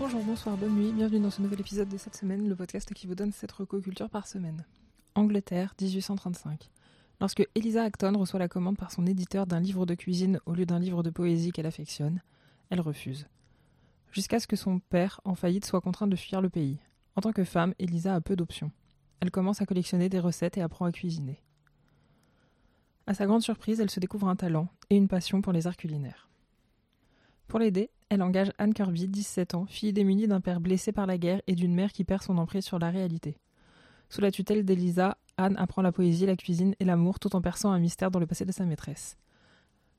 Bonjour, bonsoir, bonne nuit, bienvenue dans ce nouvel épisode de cette semaine, le podcast qui vous donne cette recoculture par semaine. Angleterre, 1835. Lorsque Eliza Acton reçoit la commande par son éditeur d'un livre de cuisine au lieu d'un livre de poésie qu'elle affectionne, elle refuse. Jusqu'à ce que son père, en faillite, soit contraint de fuir le pays. En tant que femme, Elisa a peu d'options. Elle commence à collectionner des recettes et apprend à cuisiner. À sa grande surprise, elle se découvre un talent et une passion pour les arts culinaires. Pour l'aider, elle engage Anne Kirby, 17 ans, fille démunie d'un père blessé par la guerre et d'une mère qui perd son emprise sur la réalité. Sous la tutelle d'Elisa, Anne apprend la poésie, la cuisine et l'amour tout en perçant un mystère dans le passé de sa maîtresse.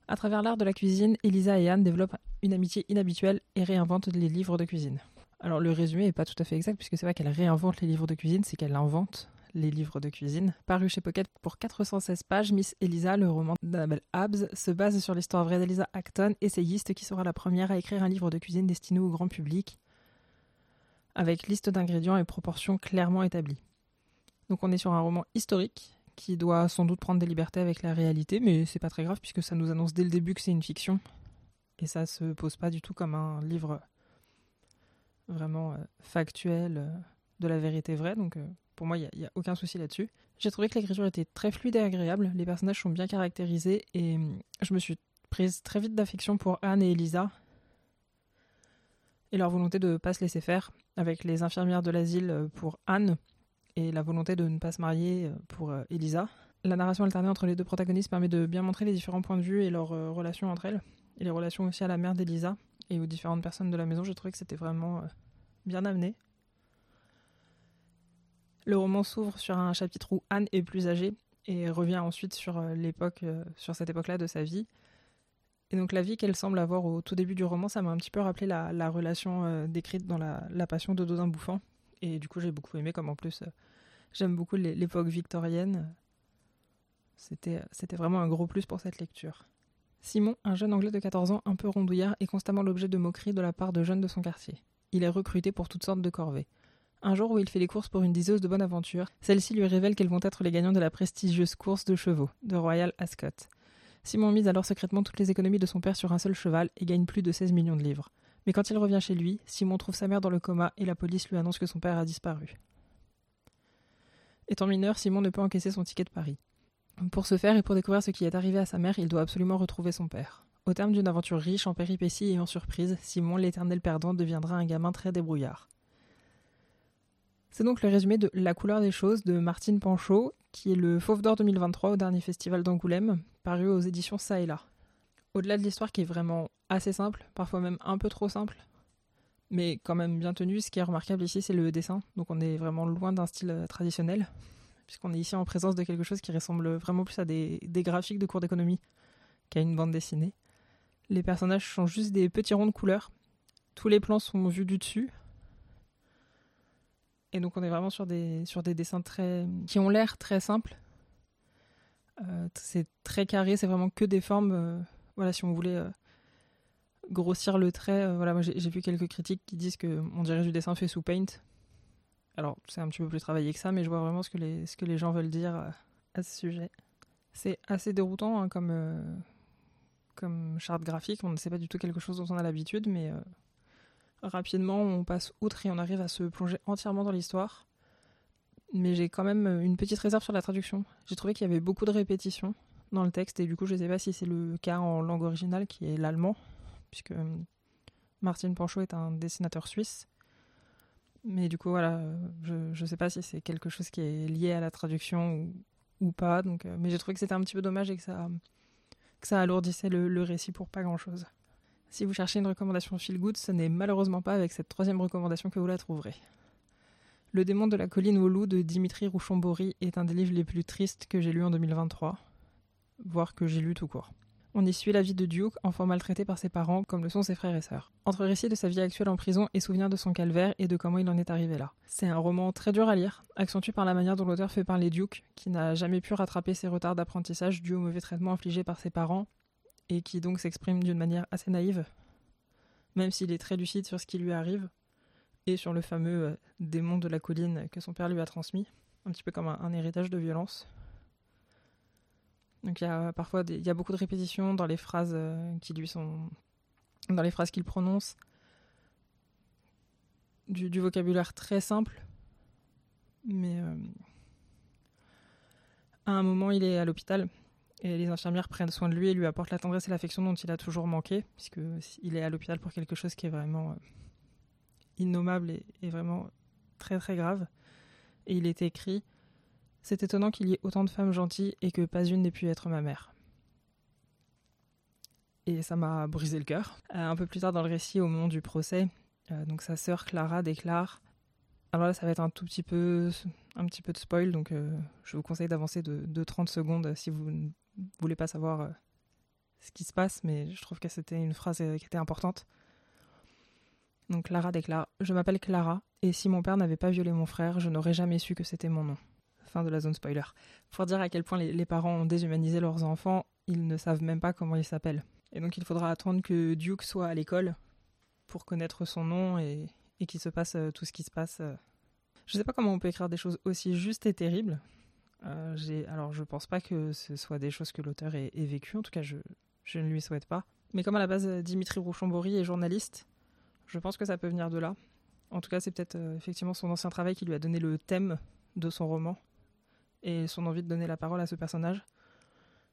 À travers l'art de la cuisine, Elisa et Anne développent une amitié inhabituelle et réinventent les livres de cuisine. Alors le résumé n'est pas tout à fait exact puisque c'est pas qu'elle réinvente les livres de cuisine, c'est qu'elle invente les livres de cuisine. Paru chez Pocket pour 416 pages, Miss Elisa, le roman d'Annabelle Habs, se base sur l'histoire vraie d'Elisa Acton, essayiste qui sera la première à écrire un livre de cuisine destiné au grand public, avec liste d'ingrédients et proportions clairement établies. Donc on est sur un roman historique qui doit sans doute prendre des libertés avec la réalité, mais c'est pas très grave puisque ça nous annonce dès le début que c'est une fiction. Et ça se pose pas du tout comme un livre vraiment euh, factuel euh, de la vérité vraie. Donc euh, pour moi, il n'y a, aucun souci là-dessus. J'ai trouvé que l'écriture était très fluide et agréable. Les personnages sont bien caractérisés et je me suis prise très vite d'affection pour Anne et Elisa et leur volonté de ne pas se laisser faire avec les infirmières de l'asile pour Anne et la volonté de ne pas se marier pour Elisa. La narration alternée entre les deux protagonistes permet de bien montrer les différents points de vue et leurs relations entre elles et les relations aussi à la mère d'Elisa et aux différentes personnes de la maison. J'ai trouvé que c'était vraiment bien amené. Le roman s'ouvre sur un chapitre où Anne est plus âgée et revient ensuite sur euh, l'époque, euh, cette époque-là de sa vie. Et donc la vie qu'elle semble avoir au tout début du roman, ça m'a un petit peu rappelé la, relation euh, décrite dans la, Passion de Dodin Bouffant. Et du coup j'ai beaucoup aimé, comme en plus j'aime beaucoup l'époque victorienne. C'était, c'était vraiment un gros plus pour cette lecture. Simon, un jeune anglais de 14 ans un peu rondouillard, est constamment l'objet de moqueries de la part de jeunes de son quartier. Il est recruté pour toutes sortes de corvées. Un jour où il fait les courses pour une diseuse de bonne aventure, celle-ci lui révèle qu'elles vont être les gagnants de la prestigieuse course de chevaux, de Royal Ascot. Simon mise alors secrètement toutes les économies de son père sur un seul cheval et gagne plus de 16 millions de livres. Mais quand il revient chez lui, Simon trouve sa mère dans le coma et la police lui annonce que son père a disparu. Étant mineur, Simon ne peut encaisser son ticket de Paris. Pour ce faire et pour découvrir ce qui est arrivé à sa mère, il doit absolument retrouver son père. Au terme d'une aventure riche en péripéties et en surprises, Simon, l'éternel perdant, deviendra un gamin très débrouillard. C'est donc le résumé de La couleur des choses de Martine Panchaud, qui est le Fauve d'Or 2023 au dernier festival d'Angoulême, paru aux éditions Ça et là. Au-delà de l'histoire qui est vraiment assez simple, parfois même un peu trop simple, mais quand même bien tenue, ce qui est remarquable ici, c'est le dessin. Donc on est vraiment loin d'un style euh, traditionnel, puisqu'on est ici en présence de quelque chose qui ressemble vraiment plus à des, graphiques de cours d'économie qu'à une bande dessinée. Les personnages sont juste des petits ronds de couleurs. Tous les plans sont vus du dessus. Et donc on est vraiment sur des, sur des dessins très qui ont l'air très simples. Euh, c'est très carré, c'est vraiment que des formes. Euh, voilà, si on voulait euh, grossir le trait, voilà, j'ai vu quelques critiques qui disent que on dirait du dessin fait sous Paint. Alors c'est un petit peu plus travaillé que ça, mais je vois vraiment ce que les, ce que les gens veulent dire à ce sujet. C'est assez déroutant hein, comme comme charte graphique. On ne sait pas du tout quelque chose dont on a l'habitude, mais rapidement on passe outre et on arrive à se plonger entièrement dans l'histoire. Mais j'ai quand même une petite réserve sur la traduction. J'ai trouvé qu'il y avait beaucoup de répétitions dans le texte et du coup je ne sais pas si c'est le cas en langue originale qui est l'allemand, puisque euh, Martin Panchaud est un dessinateur suisse. Mais du coup voilà, je ne sais pas si c'est quelque chose qui est lié à la traduction ou, pas. Donc, euh, mais j'ai trouvé que c'était un petit peu dommage et que ça que ça alourdissait le, récit pour pas grand-chose. Si vous cherchez une recommandation feel good, ce n'est malheureusement pas avec cette troisième recommandation que vous la trouverez. Le démon de la colline au loup de Dimitri Rouchon-Bory est un des livres les plus tristes que j'ai lu en 2023, voire que j'ai lu tout court. On y suit la vie de Duke, enfant maltraité par ses parents, comme le sont ses frères et sœurs. Entre récits de sa vie actuelle en prison et souvenirs de son calvaire et de comment il en est arrivé là. C'est un roman très dur à lire, accentué par la manière dont l'auteur fait parler Duke, qui n'a jamais pu rattraper ses retards d'apprentissage dus au mauvais traitement infligé par ses parents, et qui donc s'exprime d'une manière assez naïve, même s'il est très lucide sur ce qui lui arrive, et sur le fameux euh, démon de la colline que son père lui a transmis, un petit peu comme un héritage de violence. Donc il y a parfois il y a beaucoup de répétitions dans les phrases euh, qui lui sont dans les phrases qu'il prononce. du, vocabulaire très simple. Mais euh, à un moment, il est à l'hôpital et les infirmières prennent soin de lui et lui apportent la tendresse et l'affection dont il a toujours manqué, puisqu'il est à l'hôpital pour quelque chose qui est vraiment euh, innommable et, vraiment très très grave. Et il est écrit C'est étonnant qu'il y ait autant de femmes gentilles et que pas une n'ait pu être ma mère. Et ça m'a brisé le cœur. Euh, un peu plus tard dans le récit, au moment du procès, euh, donc sa sœur Clara déclare. Alors là, ça va être un tout petit peu, de spoil, donc euh, je vous conseille d'avancer de, de, 30 secondes si vous ne voulez pas savoir ce qui se passe, mais je trouve que c'était une phrase qui était importante. Donc Clara déclare Je m'appelle Clara, et si mon père n'avait pas violé mon frère, je n'aurais jamais su que c'était mon nom. Fin de la zone spoiler. Pour dire à quel point les, les parents ont déshumanisé leurs enfants, ils ne savent même pas comment ils s'appellent. Et donc il faudra attendre que Duke soit à l'école pour connaître son nom et, qu'il se passe euh, tout ce qui se passe. Euh. Je ne sais pas comment on peut écrire des choses aussi justes et terribles. Euh, alors je pense pas que ce soit des choses que l'auteur ait, vécues, en tout cas je, ne lui souhaite pas. Mais comme à la base Dimitri Rouchambori est journaliste, je pense que ça peut venir de là. En tout cas c'est peut-être effectivement son ancien travail qui lui a donné le thème de son roman et son envie de donner la parole à ce personnage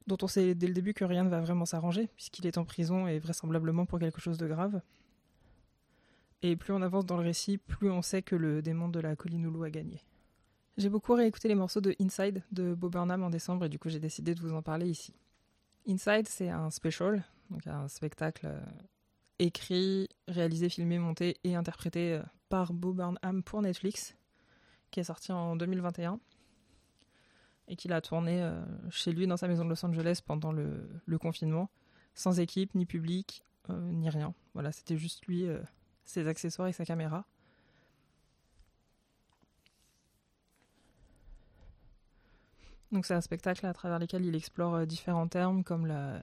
dont on sait dès le début que rien ne va vraiment s'arranger, puisqu'il est en prison et vraisemblablement pour quelque chose de grave. Et plus on avance dans le récit, plus on sait que le démon de la colline Oulu a gagné. J'ai beaucoup réécouté les morceaux de Inside de Bob Burnham en décembre et du coup j'ai décidé de vous en parler ici. Inside, c'est un special, donc un spectacle euh, écrit, réalisé, filmé, monté et interprété euh, par Bob Burnham pour Netflix, qui est sorti en 2021 et qu'il a tourné euh, chez lui dans sa maison de Los Angeles pendant le, confinement, sans équipe, ni public, ni rien. Voilà, c'était juste lui, ses accessoires et sa caméra. Donc c'est un spectacle à travers lequel il explore différents termes comme la,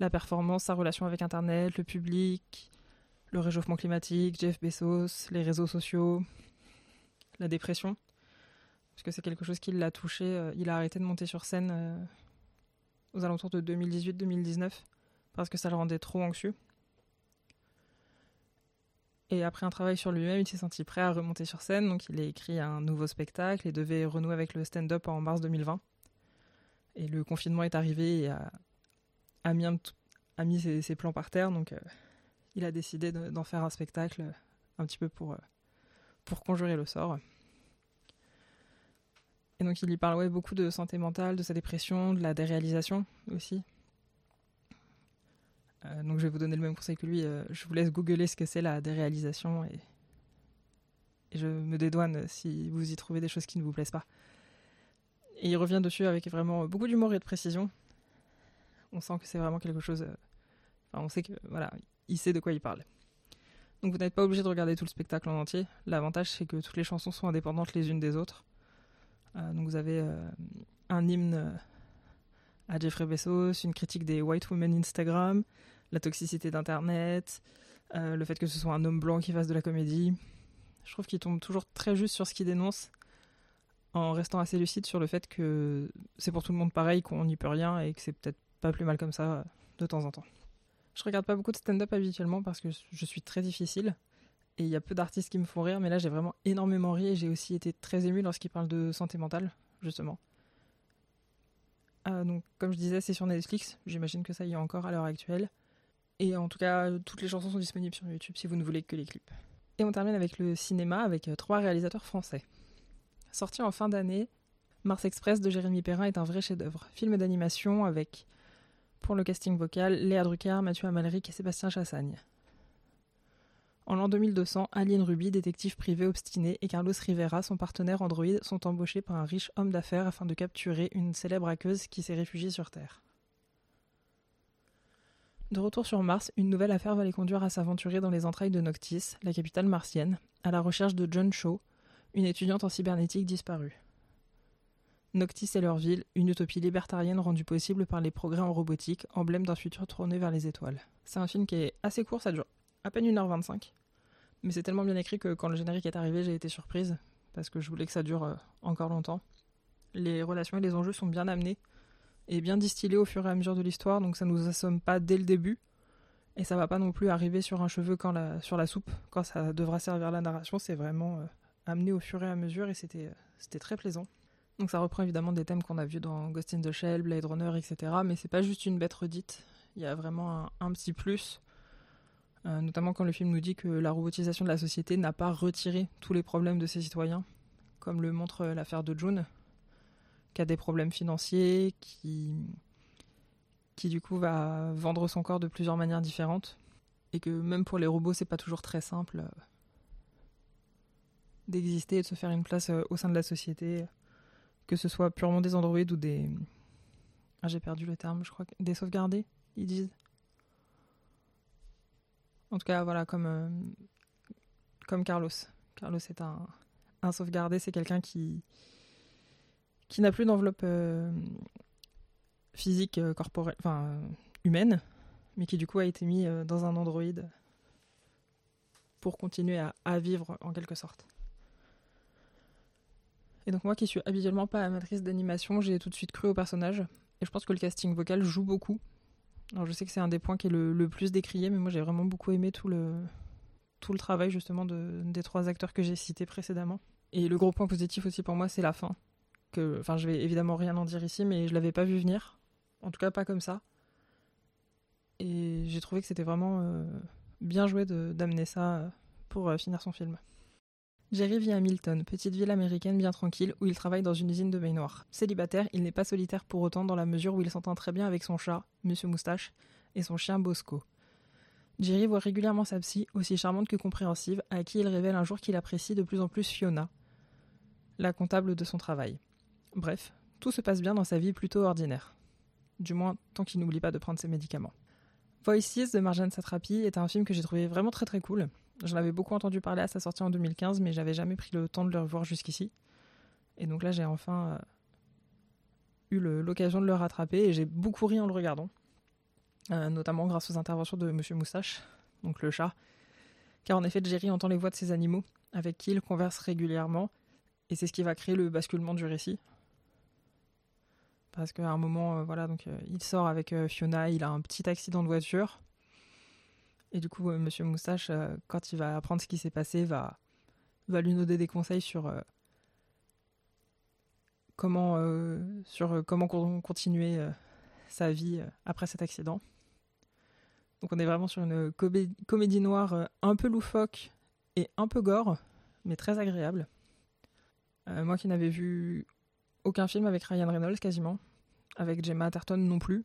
la, performance, sa relation avec Internet, le public, le réchauffement climatique, Jeff Bezos, les réseaux sociaux, la dépression parce que c'est quelque chose qui l'a touché. Euh, il a arrêté de monter sur scène euh, aux alentours de 2018-2019 parce que ça le rendait trop anxieux. Et après un travail sur lui-même, il s'est senti prêt à remonter sur scène, donc il a écrit un nouveau spectacle et devait renouer avec le stand-up en mars 2020. Et le confinement est arrivé et a, mis, ses, plans par terre, donc euh, il a décidé d'en faire un spectacle un petit peu pour, pour conjurer le sort. Et donc il y parle beaucoup de santé mentale, de sa dépression, de la déréalisation aussi. Euh, donc je vais vous donner le même conseil que lui. Euh, je vous laisse googler ce que c'est la déréalisation et... je me dédouane si vous y trouvez des choses qui ne vous plaisent pas. Et il revient dessus avec vraiment beaucoup d'humour et de précision. On sent que c'est vraiment quelque chose. Euh, enfin, on sait que voilà, il sait de quoi il parle. Donc vous n'êtes pas obligé de regarder tout le spectacle en entier. L'avantage c'est que toutes les chansons sont indépendantes les unes des autres. Donc vous avez un hymne à Jeffrey Bezos, une critique des white women Instagram, la toxicité d'Internet, euh, le fait que ce soit un homme blanc qui fasse de la comédie. Je trouve qu'il tombe toujours très juste sur ce qu'il dénonce, en restant assez lucide sur le fait que c'est pour tout le monde pareil, qu'on n'y peut rien et que c'est peut-être pas plus mal comme ça de temps en temps. Je regarde pas beaucoup de stand-up habituellement parce que je suis très difficile et il y a peu d'artistes qui me font rire, mais là j'ai vraiment énormément ri et j'ai aussi été très ému lorsqu'il parle de santé mentale, justement. Euh, donc, comme je disais, c'est sur Netflix. J'imagine que ça y est encore à l'heure actuelle. Et en tout cas, toutes les chansons sont disponibles sur YouTube si vous ne voulez que les clips. Et on termine avec le cinéma avec euh, trois réalisateurs français. Sorti en fin d'année, Mars Express de Jérémy Perrin est un vrai chef-d'œuvre. Film d'animation avec, pour le casting vocal, Léa Drucker, Mathieu Amalric et Sébastien Chassagne. En l'an 2200, Aline Ruby, détective privé obstiné, et Carlos Rivera, son partenaire Android, sont embauchés par un riche homme d'affaires afin de capturer une célèbre hackeuse qui s'est réfugiée sur Terre. De retour sur Mars, une nouvelle affaire va les conduire à s'aventurer dans les entrailles de Noctis, la capitale martienne, à la recherche de John Shaw, une étudiante en cybernétique disparue. Noctis est leur ville, une utopie libertarienne rendue possible par les progrès en robotique, emblème d'un futur tourné vers les étoiles. C'est un film qui est assez court, ça dure à peine 1h25. Mais c'est tellement bien écrit que quand le générique est arrivé, j'ai été surprise parce que je voulais que ça dure euh, encore longtemps. Les relations et les enjeux sont bien amenés et bien distillés au fur et à mesure de l'histoire, donc ça nous assomme pas dès le début. Et ça va pas non plus arriver sur un cheveu quand la, sur la soupe, quand ça devra servir la narration. C'est vraiment amené au fur et à mesure et c'était, c'était très plaisant. Donc ça reprend évidemment des thèmes qu'on a vus dans Ghost in the Shell, Blade Runner, etc. Mais c'est pas juste une bête redite. Il y a vraiment un, petit plus. Notamment quand le film nous dit que la robotisation de la société n'a pas retiré tous les problèmes de ses citoyens, comme le montre l'affaire de June, qui a des problèmes financiers, qui, qui du coup va vendre son corps de plusieurs manières différentes, et que même pour les robots, c'est pas toujours très simple euh, d'exister et de se faire une place euh, au sein de la société, que ce soit purement des androïdes ou des. Ah, j'ai perdu le terme, je crois. Des sauvegardés, ils disent. En tout cas, voilà, comme, euh, Carlos. Carlos est un, sauvegardé, c'est quelqu'un qui, qui n'a plus d'enveloppe euh, physique euh, corporelle, enfin humaine, mais qui du coup a été mis dans un androïde pour continuer à, vivre en quelque sorte. Et donc moi qui suis habituellement pas amatrice d'animation, j'ai tout de suite cru au personnage. Et je pense que le casting vocal joue beaucoup. Je sais que c'est un des points qui est le, plus décrié, mais moi j'ai vraiment beaucoup aimé tout le, travail justement de, des trois acteurs que j'ai cités précédemment. Et le gros point positif aussi pour moi, c'est la fin enfin, je vais évidemment rien en dire ici, mais je l'avais pas vu venir, en tout cas pas comme ça. Et j'ai trouvé que c'était vraiment euh, bien joué d'amener ça pour euh, finir son film. Jerry vit à Milton, petite ville américaine bien tranquille où il travaille dans une usine de baignoire. Célibataire, il n'est pas solitaire pour autant dans la mesure où il s'entend très bien avec son chat, Monsieur Moustache, et son chien Bosco. Jerry voit régulièrement sa psy, aussi charmante que compréhensive, à qui il révèle un jour qu'il apprécie de plus en plus Fiona, la comptable de son travail. Bref, tout se passe bien dans sa vie plutôt ordinaire. Du moins, tant qu'il n'oublie pas de prendre ses médicaments. Voices de Marjane Satrapi est un film que j'ai trouvé vraiment très très cool. J'en avais beaucoup entendu parler à sa sortie en 2015, mais j'avais jamais pris le temps de le revoir jusqu'ici. Et donc là, j'ai enfin euh, eu l'occasion de le rattraper et j'ai beaucoup ri en le regardant. Euh, notamment grâce aux interventions de Monsieur Moustache, donc le chat. Car en effet, Jerry entend les voix de ses animaux, avec qui il converse régulièrement, et c'est ce qui va créer le basculement du récit parce qu'à un moment, euh, voilà, donc il sort avec Fiona, il a un petit accident de voiture. Et du coup, Monsieur Moustache, quand il va apprendre ce qui s'est passé, va, lui donner des conseils sur comment, sur comment continuer sa vie après cet accident. Donc on est vraiment sur une comédie noire un peu loufoque et un peu gore, mais très agréable. moi qui n'avais vu aucun film avec Ryan Reynolds quasiment, avec Gemma Atherton non plus.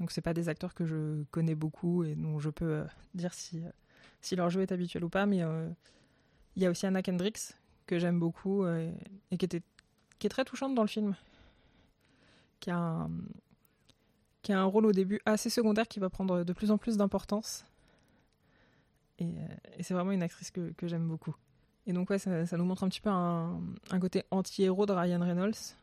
Donc c'est pas des acteurs que je connais beaucoup et dont je peux euh, dire si, euh, si leur jeu est habituel ou pas. Mais euh, il y a aussi Anna Kendricks que j'aime beaucoup et qui, est très touchante dans le film. Qui a, un, rôle au début assez secondaire qui va prendre de plus en plus d'importance. Et, c'est vraiment une actrice que, j'aime beaucoup. Et donc ouais, ça, nous montre un petit peu un côté anti-héros de Ryan Reynolds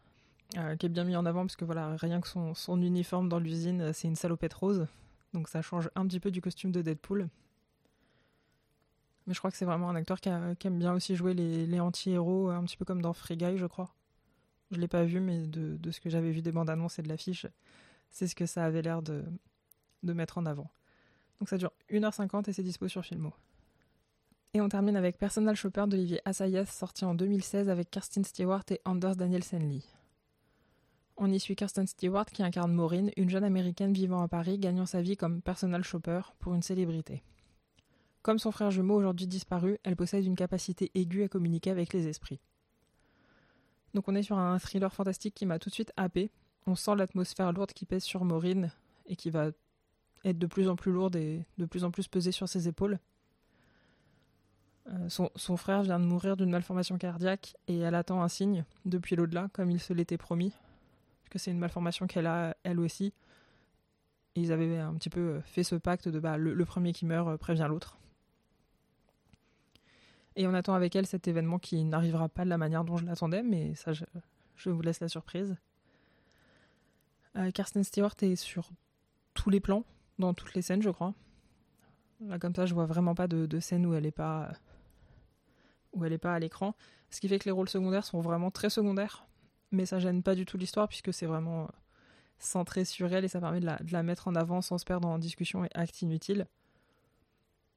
euh, qui est bien mis en avant parce que voilà, rien que son, uniforme dans l'usine, euh, c'est une salopette rose. Donc ça change un petit peu du costume de Deadpool. Mais je crois que c'est vraiment un acteur qui, aime bien aussi jouer les, anti-héros, un petit peu comme dans Free Guy, je crois. Je l'ai pas vu, mais de, ce que j'avais vu des bandes annonces et de l'affiche, c'est ce que ça avait l'air de, de mettre en avant. Donc ça dure 1h50 et c'est dispo sur Filmo. Et on termine avec Personal Shopper d'Olivier Assayas, sorti en 2016 avec Kirsten Stewart et Anders Danielsen Lee. On y suit Kirsten Stewart qui incarne Maureen, une jeune américaine vivant à Paris, gagnant sa vie comme personal shopper pour une célébrité. Comme son frère jumeau aujourd'hui disparu, elle possède une capacité aiguë à communiquer avec les esprits. Donc on est sur un thriller fantastique qui m'a tout de suite happé. On sent l'atmosphère lourde qui pèse sur Maureen et qui va être de plus en plus lourde et de plus en plus pesée sur ses épaules. Euh, son, son, frère vient de mourir d'une malformation cardiaque et elle attend un signe depuis l'au-delà, comme il se l'était promis, que c'est une malformation qu'elle a elle aussi. ils avaient un petit peu fait ce pacte de bah, le, premier qui meurt euh, prévient l'autre. Et on attend avec elle cet événement qui n'arrivera pas de la manière dont je l'attendais, mais ça, je, vous laisse la surprise. Euh, Kirsten Stewart est sur tous les plans, dans toutes les scènes, je crois. Là, comme ça, je vois vraiment pas de, scène où elle est pas où elle est pas à l'écran. Ce qui fait que les rôles secondaires sont vraiment très secondaires mais ça gêne pas du tout l'histoire puisque c'est vraiment euh, centré sur elle et ça permet de la, mettre en avant sans se perdre en discussion et actes inutiles.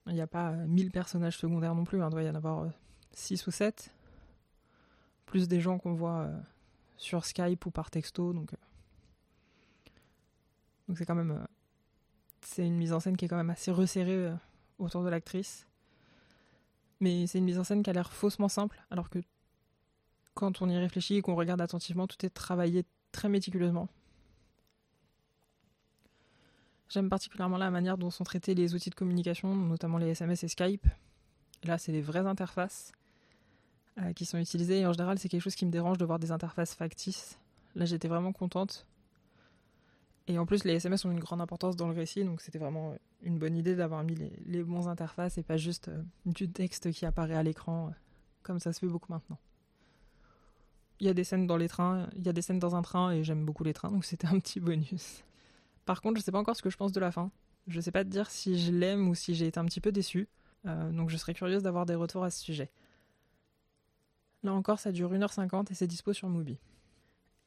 Il n'y a pas 1000 personnages secondaires non plus, hein. il doit y en avoir 6 ou 7. Plus des gens qu'on voit sur Skype ou par texto. Donc donc c'est quand même c'est une mise en scène qui est quand même assez resserrée autour de l'actrice. Mais c'est une mise en scène qui a l'air faussement simple, alors que quand on y réfléchit et qu'on regarde attentivement, tout est travaillé très méticuleusement. J'aime particulièrement la manière dont sont traités les outils de communication, notamment les SMS et Skype. Là, c'est les vraies interfaces euh, qui sont utilisées. Et en général, c'est quelque chose qui me dérange de voir des interfaces factices. Là, j'étais vraiment contente. Et en plus, les SMS ont une grande importance dans le récit, donc c'était vraiment une bonne idée d'avoir mis les, les, bons interfaces et pas juste euh, du texte qui apparaît à l'écran, euh, comme ça se fait beaucoup maintenant. Il y a des scènes dans les trains, il y a des scènes dans un train et j'aime beaucoup les trains, donc c'était un petit bonus. Par contre, je sais pas encore ce que je pense de la fin. Je sais pas te dire si je l'aime ou si j'ai été un petit peu déçue. Euh, donc je serais curieuse d'avoir des retours à ce sujet. Là encore, ça dure 1h50 et c'est dispo sur Mubi.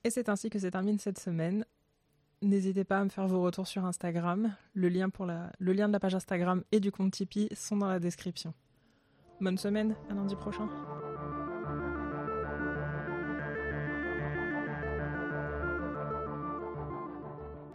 Et c'est ainsi que se termine cette semaine. N'hésitez pas à me faire vos retours sur Instagram. Le lien, pour le lien de la page Instagram et du compte Tipeee sont dans la description. Bonne semaine, à lundi prochain.